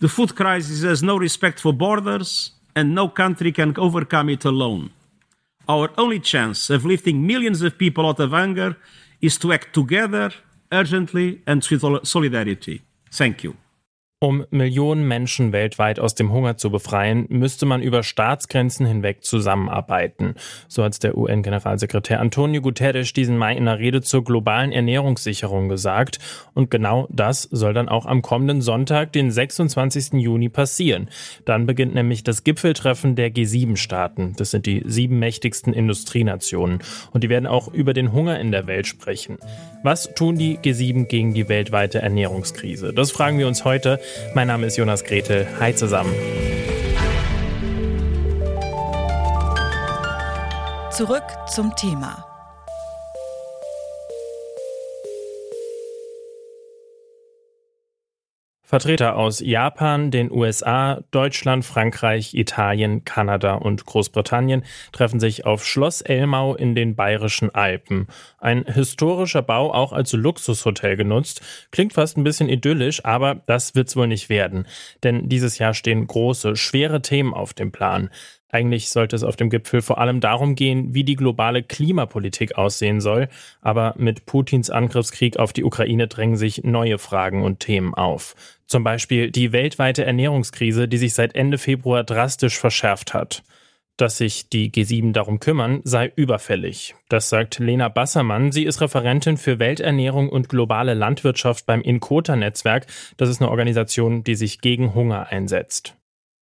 The food crisis has no respect for borders, and no country can overcome it alone. Our only chance of lifting millions of people out of hunger is to act together, urgently, and with solidarity. Thank you. Um Millionen Menschen weltweit aus dem Hunger zu befreien, müsste man über Staatsgrenzen hinweg zusammenarbeiten. So hat der UN-Generalsekretär Antonio Guterres diesen Mai in einer Rede zur globalen Ernährungssicherung gesagt. Und genau das soll dann auch am kommenden Sonntag, den 26. Juni, passieren. Dann beginnt nämlich das Gipfeltreffen der G7-Staaten. Das sind die sieben mächtigsten Industrienationen. Und die werden auch über den Hunger in der Welt sprechen. Was tun die G7 gegen die weltweite Ernährungskrise? Das fragen wir uns heute. Mein Name ist Jonas Gretel. Hi zusammen. Zurück zum Thema. Vertreter aus Japan, den USA, Deutschland, Frankreich, Italien, Kanada und Großbritannien treffen sich auf Schloss Elmau in den Bayerischen Alpen. Ein historischer Bau, auch als Luxushotel genutzt. Klingt fast ein bisschen idyllisch, aber das wird's wohl nicht werden. Denn dieses Jahr stehen große, schwere Themen auf dem Plan. Eigentlich sollte es auf dem Gipfel vor allem darum gehen, wie die globale Klimapolitik aussehen soll, aber mit Putins Angriffskrieg auf die Ukraine drängen sich neue Fragen und Themen auf. Zum Beispiel die weltweite Ernährungskrise, die sich seit Ende Februar drastisch verschärft hat. Dass sich die G7 darum kümmern, sei überfällig. Das sagt Lena Bassermann. Sie ist Referentin für Welternährung und globale Landwirtschaft beim Inkota-Netzwerk. Das ist eine Organisation, die sich gegen Hunger einsetzt.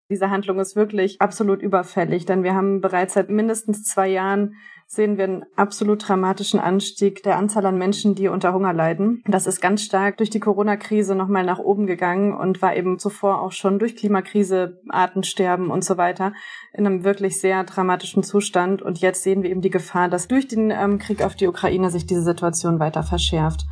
Diese Handlung ist wirklich absolut überfällig, denn wir haben bereits seit mindestens zwei Jahren sehen wir einen absolut dramatischen Anstieg der Anzahl an Menschen, die unter Hunger leiden. Das ist ganz stark durch die Corona-Krise nochmal nach oben gegangen und war eben zuvor auch schon durch Klimakrise, Artensterben und so weiter in einem wirklich sehr dramatischen Zustand. Und jetzt sehen wir eben die Gefahr, dass durch den ähm, Krieg auf die Ukraine sich diese Situation weiter verschärft.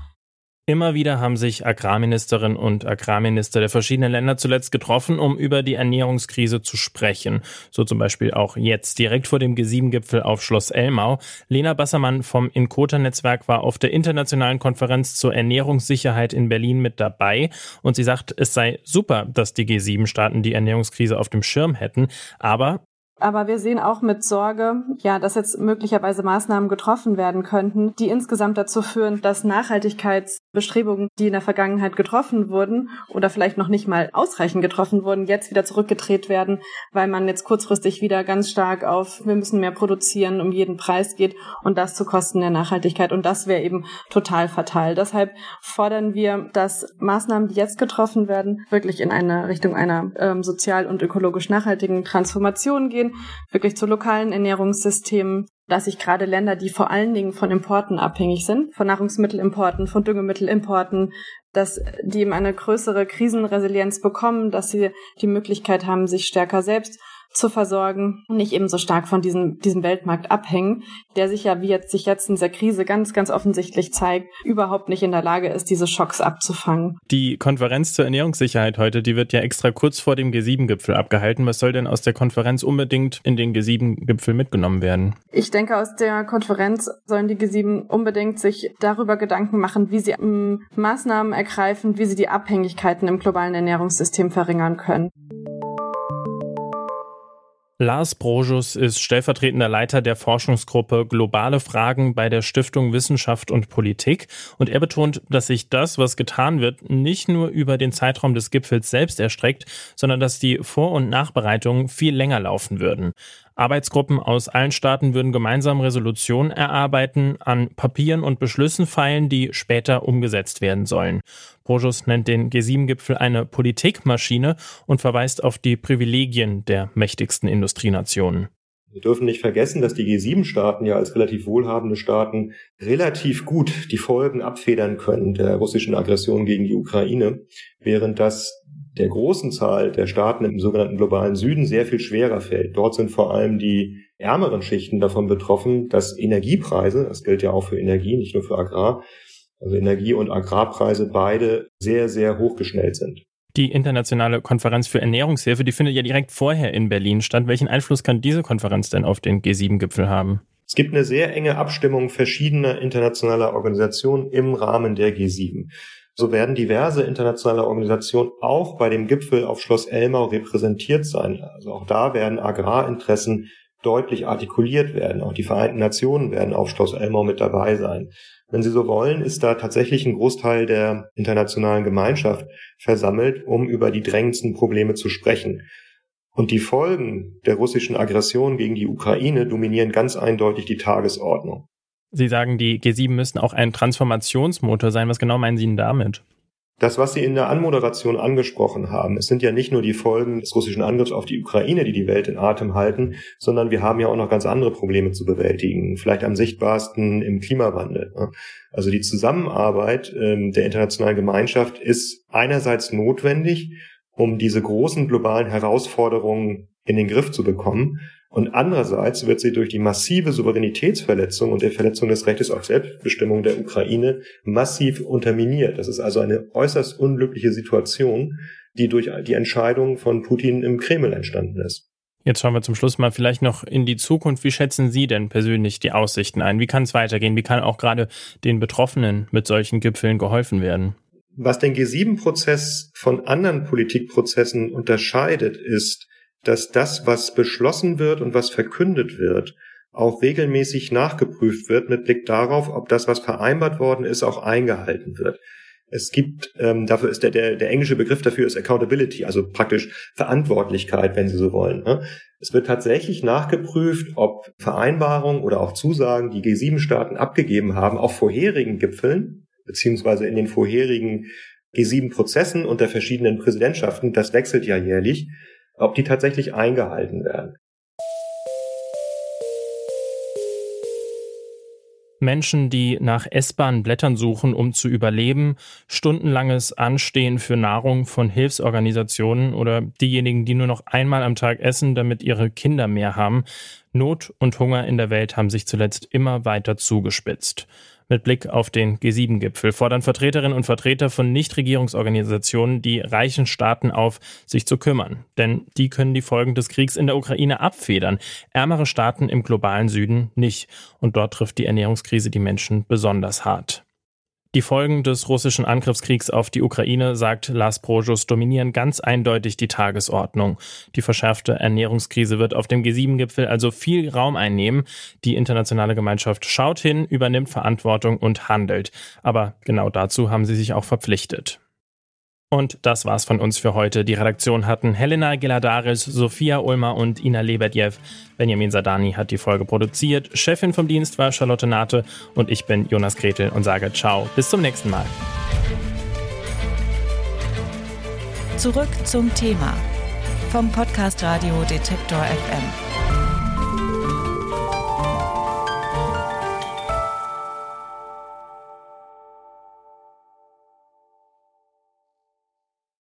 Immer wieder haben sich Agrarministerinnen und Agrarminister der verschiedenen Länder zuletzt getroffen, um über die Ernährungskrise zu sprechen. So zum Beispiel auch jetzt direkt vor dem G7-Gipfel auf Schloss Elmau. Lena Bassermann vom Inkota-Netzwerk war auf der internationalen Konferenz zur Ernährungssicherheit in Berlin mit dabei und sie sagt, es sei super, dass die G7-Staaten die Ernährungskrise auf dem Schirm hätten, aber aber wir sehen auch mit Sorge, ja, dass jetzt möglicherweise Maßnahmen getroffen werden könnten, die insgesamt dazu führen, dass Nachhaltigkeitsbestrebungen, die in der Vergangenheit getroffen wurden oder vielleicht noch nicht mal ausreichend getroffen wurden, jetzt wieder zurückgedreht werden, weil man jetzt kurzfristig wieder ganz stark auf, wir müssen mehr produzieren, um jeden Preis geht und das zu Kosten der Nachhaltigkeit. Und das wäre eben total fatal. Deshalb fordern wir, dass Maßnahmen, die jetzt getroffen werden, wirklich in eine Richtung einer ähm, sozial und ökologisch nachhaltigen Transformation gehen wirklich zu lokalen Ernährungssystemen, dass sich gerade Länder, die vor allen Dingen von Importen abhängig sind, von Nahrungsmittelimporten, von Düngemittelimporten, dass die eben eine größere Krisenresilienz bekommen, dass sie die Möglichkeit haben, sich stärker selbst zu versorgen und nicht eben so stark von diesem, diesem Weltmarkt abhängen, der sich ja, wie jetzt sich jetzt in dieser Krise ganz, ganz offensichtlich zeigt, überhaupt nicht in der Lage ist, diese Schocks abzufangen. Die Konferenz zur Ernährungssicherheit heute, die wird ja extra kurz vor dem G7-Gipfel abgehalten. Was soll denn aus der Konferenz unbedingt in den G7-Gipfel mitgenommen werden? Ich denke, aus der Konferenz sollen die G7 unbedingt sich darüber Gedanken machen, wie sie ähm, Maßnahmen ergreifen, wie sie die Abhängigkeiten im globalen Ernährungssystem verringern können. Lars Brojus ist stellvertretender Leiter der Forschungsgruppe Globale Fragen bei der Stiftung Wissenschaft und Politik und er betont, dass sich das, was getan wird, nicht nur über den Zeitraum des Gipfels selbst erstreckt, sondern dass die Vor- und Nachbereitungen viel länger laufen würden. Arbeitsgruppen aus allen Staaten würden gemeinsam Resolutionen erarbeiten, an Papieren und Beschlüssen feilen, die später umgesetzt werden sollen. Brojus nennt den G7-Gipfel eine Politikmaschine und verweist auf die Privilegien der mächtigsten Industrienationen. Wir dürfen nicht vergessen, dass die G7-Staaten ja als relativ wohlhabende Staaten relativ gut die Folgen abfedern können der russischen Aggression gegen die Ukraine, während das der großen Zahl der Staaten im sogenannten globalen Süden sehr viel schwerer fällt. Dort sind vor allem die ärmeren Schichten davon betroffen, dass Energiepreise, das gilt ja auch für Energie, nicht nur für Agrar, also Energie- und Agrarpreise beide sehr, sehr hochgeschnellt sind. Die internationale Konferenz für Ernährungshilfe, die findet ja direkt vorher in Berlin statt. Welchen Einfluss kann diese Konferenz denn auf den G7-Gipfel haben? Es gibt eine sehr enge Abstimmung verschiedener internationaler Organisationen im Rahmen der G7. So werden diverse internationale Organisationen auch bei dem Gipfel auf Schloss Elmau repräsentiert sein. Also auch da werden Agrarinteressen deutlich artikuliert werden. Auch die Vereinten Nationen werden auf Schloss Elmau mit dabei sein. Wenn Sie so wollen, ist da tatsächlich ein Großteil der internationalen Gemeinschaft versammelt, um über die drängendsten Probleme zu sprechen. Und die Folgen der russischen Aggression gegen die Ukraine dominieren ganz eindeutig die Tagesordnung. Sie sagen, die G7 müssten auch ein Transformationsmotor sein. Was genau meinen Sie denn damit? Das, was Sie in der Anmoderation angesprochen haben, es sind ja nicht nur die Folgen des russischen Angriffs auf die Ukraine, die die Welt in Atem halten, sondern wir haben ja auch noch ganz andere Probleme zu bewältigen. Vielleicht am sichtbarsten im Klimawandel. Also die Zusammenarbeit ähm, der internationalen Gemeinschaft ist einerseits notwendig, um diese großen globalen Herausforderungen in den Griff zu bekommen. Und andererseits wird sie durch die massive Souveränitätsverletzung und der Verletzung des Rechtes auf Selbstbestimmung der Ukraine massiv unterminiert. Das ist also eine äußerst unglückliche Situation, die durch die Entscheidung von Putin im Kreml entstanden ist. Jetzt schauen wir zum Schluss mal vielleicht noch in die Zukunft. Wie schätzen Sie denn persönlich die Aussichten ein? Wie kann es weitergehen? Wie kann auch gerade den Betroffenen mit solchen Gipfeln geholfen werden? Was den G7-Prozess von anderen Politikprozessen unterscheidet, ist, dass das, was beschlossen wird und was verkündet wird, auch regelmäßig nachgeprüft wird mit Blick darauf, ob das, was vereinbart worden ist, auch eingehalten wird. Es gibt, ähm, dafür ist der, der, der englische Begriff dafür ist Accountability, also praktisch Verantwortlichkeit, wenn Sie so wollen. Ne? Es wird tatsächlich nachgeprüft, ob Vereinbarungen oder auch Zusagen, die G7-Staaten abgegeben haben, auf vorherigen Gipfeln, beziehungsweise in den vorherigen G7-Prozessen unter verschiedenen Präsidentschaften, das wechselt ja jährlich, ob die tatsächlich eingehalten werden. Menschen, die nach S-Bahn-Blättern suchen, um zu überleben, stundenlanges Anstehen für Nahrung von Hilfsorganisationen oder diejenigen, die nur noch einmal am Tag essen, damit ihre Kinder mehr haben. Not und Hunger in der Welt haben sich zuletzt immer weiter zugespitzt. Mit Blick auf den G7-Gipfel fordern Vertreterinnen und Vertreter von Nichtregierungsorganisationen die reichen Staaten auf, sich zu kümmern. Denn die können die Folgen des Kriegs in der Ukraine abfedern. Ärmere Staaten im globalen Süden nicht. Und dort trifft die Ernährungskrise die Menschen besonders hart. Die Folgen des russischen Angriffskriegs auf die Ukraine, sagt Lars Projus, dominieren ganz eindeutig die Tagesordnung. Die verschärfte Ernährungskrise wird auf dem G7-Gipfel also viel Raum einnehmen. Die internationale Gemeinschaft schaut hin, übernimmt Verantwortung und handelt. Aber genau dazu haben sie sich auch verpflichtet. Und das war's von uns für heute. Die Redaktion hatten Helena Geladaris, Sophia Ulmer und Ina Lebedjew. Benjamin Sadani hat die Folge produziert. Chefin vom Dienst war Charlotte Nate und ich bin Jonas Gretel und sage Ciao. Bis zum nächsten Mal. Zurück zum Thema vom Podcast Radio Detektor FM.